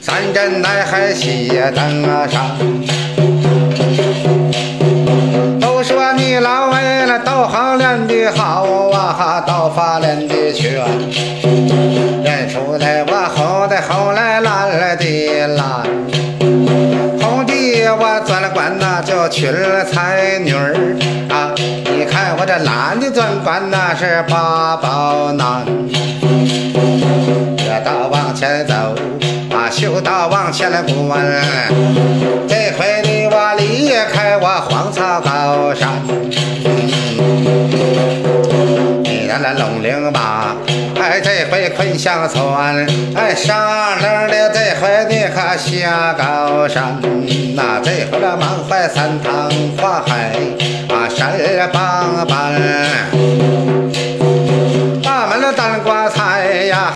三针乃还谢登上。都说你老为了道行练的好啊，道法练的全。认出来我后来后来烂了。的烂，后地我做了。官那叫娶了才女儿啊。你看我这懒的钻官那是八宝难，前走。把修道往前来滚，这回你我离开我荒草高山，你那那龙岭吧，哎这回困乡村，哎上岭的这回你可下高山，那这回那满怀三趟花海啊山帮帮，大门的当瓜菜呀。